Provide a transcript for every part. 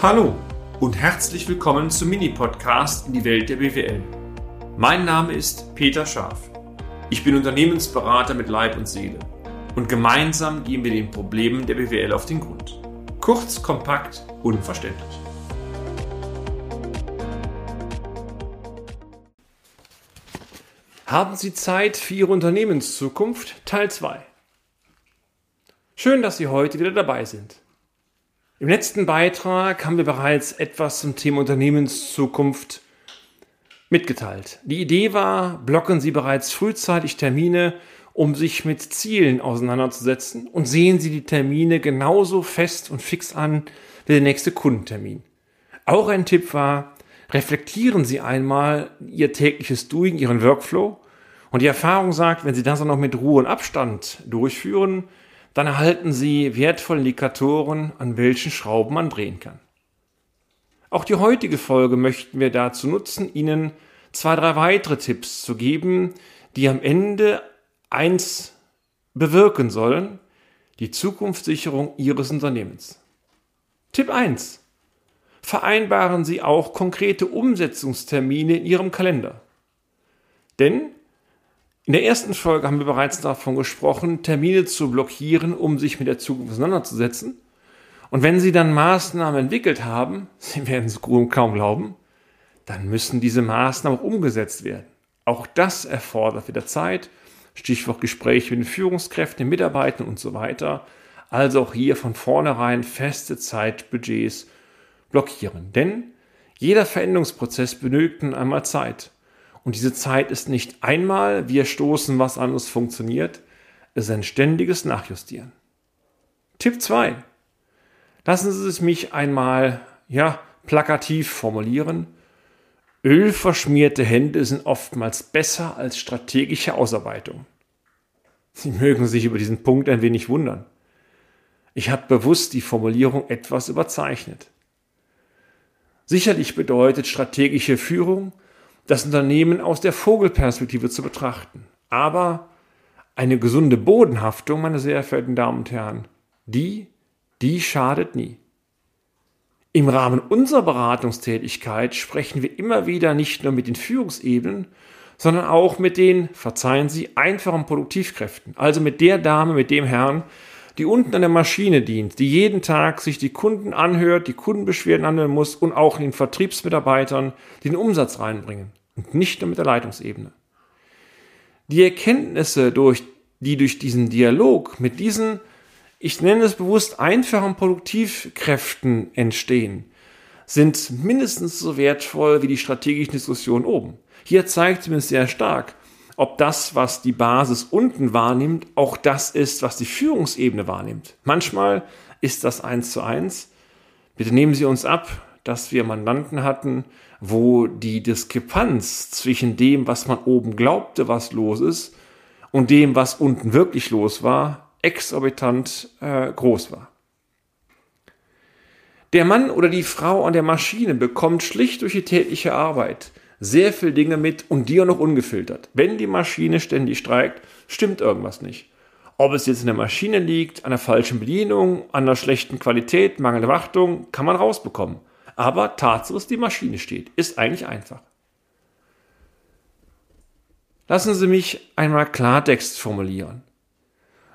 Hallo und herzlich willkommen zum Mini-Podcast in die Welt der BWL. Mein Name ist Peter Scharf. Ich bin Unternehmensberater mit Leib und Seele und gemeinsam gehen wir den Problemen der BWL auf den Grund. Kurz, kompakt, unverständlich. Haben Sie Zeit für Ihre Unternehmenszukunft? Teil 2. Schön, dass Sie heute wieder dabei sind. Im letzten Beitrag haben wir bereits etwas zum Thema Unternehmenszukunft mitgeteilt. Die Idee war, blocken Sie bereits frühzeitig Termine, um sich mit Zielen auseinanderzusetzen und sehen Sie die Termine genauso fest und fix an wie der nächste Kundentermin. Auch ein Tipp war, reflektieren Sie einmal Ihr tägliches Doing, Ihren Workflow und die Erfahrung sagt, wenn Sie das auch noch mit Ruhe und Abstand durchführen, dann erhalten Sie wertvolle Indikatoren, an welchen Schrauben man drehen kann. Auch die heutige Folge möchten wir dazu nutzen, Ihnen zwei, drei weitere Tipps zu geben, die am Ende eins bewirken sollen, die Zukunftssicherung Ihres Unternehmens. Tipp 1. Vereinbaren Sie auch konkrete Umsetzungstermine in Ihrem Kalender. Denn in der ersten Folge haben wir bereits davon gesprochen, Termine zu blockieren, um sich mit der Zukunft auseinanderzusetzen. Und wenn Sie dann Maßnahmen entwickelt haben, Sie werden es kaum glauben, dann müssen diese Maßnahmen auch umgesetzt werden. Auch das erfordert wieder Zeit, Stichwort Gespräche mit den Führungskräften, den Mitarbeitern und so weiter. Also auch hier von vornherein feste Zeitbudgets blockieren. Denn jeder Veränderungsprozess benötigt einmal Zeit. Und diese Zeit ist nicht einmal, wir stoßen was an, es funktioniert. Es ist ein ständiges Nachjustieren. Tipp 2. Lassen Sie es mich einmal, ja, plakativ formulieren. Ölverschmierte Hände sind oftmals besser als strategische Ausarbeitung. Sie mögen sich über diesen Punkt ein wenig wundern. Ich habe bewusst die Formulierung etwas überzeichnet. Sicherlich bedeutet strategische Führung, das Unternehmen aus der Vogelperspektive zu betrachten. Aber eine gesunde Bodenhaftung, meine sehr verehrten Damen und Herren, die, die schadet nie. Im Rahmen unserer Beratungstätigkeit sprechen wir immer wieder nicht nur mit den Führungsebenen, sondern auch mit den, verzeihen Sie, einfachen Produktivkräften, also mit der Dame, mit dem Herrn, die unten an der Maschine dient, die jeden Tag sich die Kunden anhört, die Kundenbeschwerden anhören muss und auch den Vertriebsmitarbeitern, den Umsatz reinbringen und nicht nur mit der Leitungsebene. Die Erkenntnisse, durch, die durch diesen Dialog mit diesen, ich nenne es bewusst, einfachen Produktivkräften entstehen, sind mindestens so wertvoll wie die strategischen Diskussionen oben. Hier zeigt es mir sehr stark, ob das, was die Basis unten wahrnimmt, auch das ist, was die Führungsebene wahrnimmt. Manchmal ist das eins zu eins. Bitte nehmen Sie uns ab, dass wir Mandanten hatten, wo die Diskrepanz zwischen dem, was man oben glaubte, was los ist, und dem, was unten wirklich los war, exorbitant äh, groß war. Der Mann oder die Frau an der Maschine bekommt schlicht durch die tägliche Arbeit sehr viel Dinge mit und die auch noch ungefiltert. Wenn die Maschine ständig streikt, stimmt irgendwas nicht. Ob es jetzt in der Maschine liegt, an der falschen Bedienung, an der schlechten Qualität, mangelnde Wartung, kann man rausbekommen. Aber Tatsache ist, die Maschine steht. Ist eigentlich einfach. Lassen Sie mich einmal Klartext formulieren.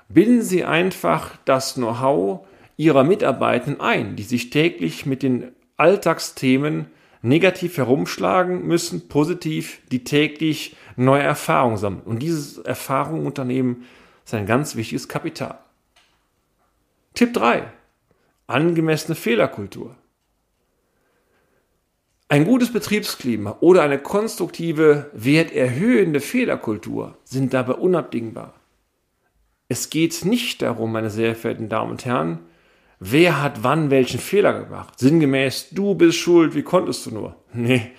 Binden Sie einfach das Know-how Ihrer Mitarbeiter ein, die sich täglich mit den Alltagsthemen negativ herumschlagen müssen, positiv, die täglich neue Erfahrungen sammeln. Und diese Erfahrung Unternehmen ist ein ganz wichtiges Kapital. Tipp 3. Angemessene Fehlerkultur. Ein gutes Betriebsklima oder eine konstruktive, werterhöhende Fehlerkultur sind dabei unabdingbar. Es geht nicht darum, meine sehr verehrten Damen und Herren, Wer hat wann welchen Fehler gemacht? Sinngemäß, du bist schuld, wie konntest du nur? Nee.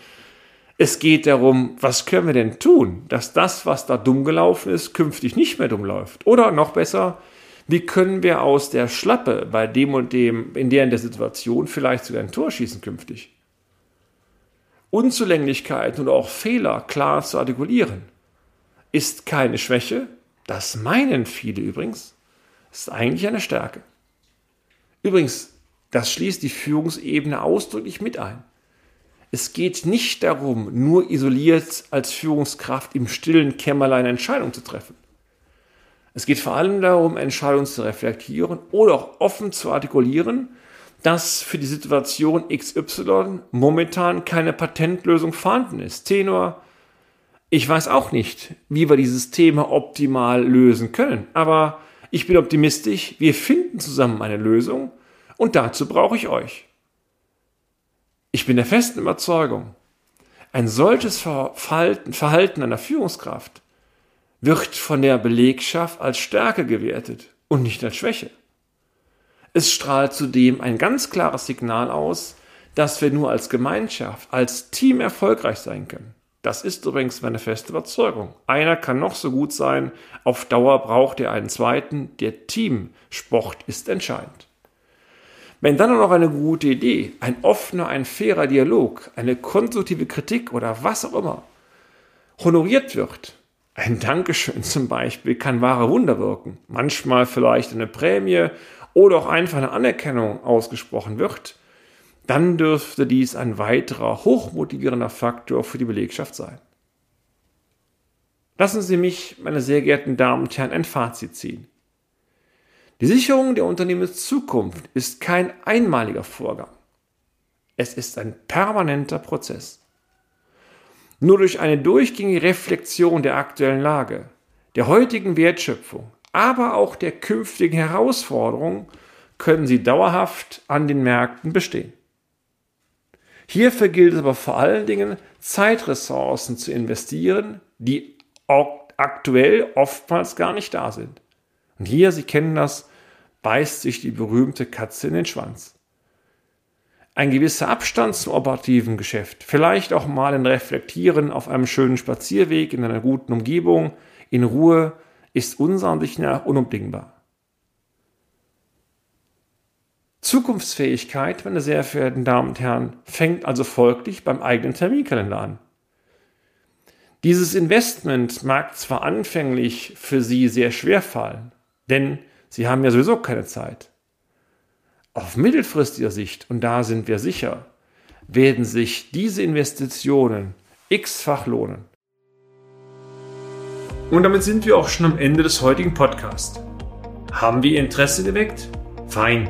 Es geht darum, was können wir denn tun, dass das, was da dumm gelaufen ist, künftig nicht mehr dumm läuft? Oder noch besser, wie können wir aus der Schlappe bei dem und dem, in der in der Situation vielleicht sogar ein Tor schießen künftig? Unzulänglichkeiten oder auch Fehler klar zu artikulieren, ist keine Schwäche, das meinen viele übrigens, ist eigentlich eine Stärke. Übrigens, Das schließt die Führungsebene ausdrücklich mit ein. Es geht nicht darum, nur isoliert als Führungskraft im stillen Kämmerlein Entscheidungen zu treffen. Es geht vor allem darum, Entscheidungen zu reflektieren oder auch offen zu artikulieren, dass für die Situation XY momentan keine Patentlösung vorhanden ist. Tenor, ich weiß auch nicht, wie wir dieses Thema optimal lösen können, aber ich bin optimistisch, wir finden zusammen eine Lösung und dazu brauche ich euch. Ich bin der festen Überzeugung, ein solches Verhalten, einer Führungskraft wird von der Belegschaft als Stärke gewertet und nicht als Schwäche. Es strahlt zudem ein ganz klares Signal aus, dass wir nur als Gemeinschaft, als Team erfolgreich sein können. Das ist übrigens meine feste Überzeugung. Einer kann noch so gut sein, auf Dauer braucht er einen zweiten. Der Teamsport ist entscheidend. Wenn dann noch eine gute Idee, ein offener, ein fairer Dialog, eine konstruktive Kritik oder was auch immer honoriert wird, ein Dankeschön zum Beispiel kann wahre Wunder wirken. Manchmal vielleicht eine Prämie oder auch einfach eine Anerkennung ausgesprochen wird, dann dürfte dies ein weiterer hochmotivierender Faktor für die Belegschaft sein. Lassen Sie mich, meine sehr geehrten Damen und Herren, ein Fazit ziehen. Die Sicherung der Unternehmenszukunft ist kein einmaliger Vorgang. Es ist ein permanenter Prozess. Nur durch eine durchgängige Reflexion der aktuellen Lage, der heutigen Wertschöpfung, aber auch der künftigen Herausforderungen können sie dauerhaft an den Märkten bestehen. Hierfür gilt es aber vor allen Dingen, Zeitressourcen zu investieren, die aktuell oftmals gar nicht da sind. Und hier, Sie kennen das, beißt sich die berühmte Katze in den Schwanz ein gewisser Abstand zum operativen Geschäft, vielleicht auch mal ein Reflektieren auf einem schönen Spazierweg in einer guten Umgebung, in Ruhe, ist unserer Ansicht nach unumdingbar. Zukunftsfähigkeit, meine sehr verehrten Damen und Herren, fängt also folglich beim eigenen Terminkalender an. Dieses Investment mag zwar anfänglich für Sie sehr schwer fallen, denn Sie haben ja sowieso keine Zeit. Auf mittelfristiger Sicht, und da sind wir sicher, werden sich diese Investitionen x-fach lohnen. Und damit sind wir auch schon am Ende des heutigen Podcasts. Haben wir Ihr Interesse geweckt? Fein.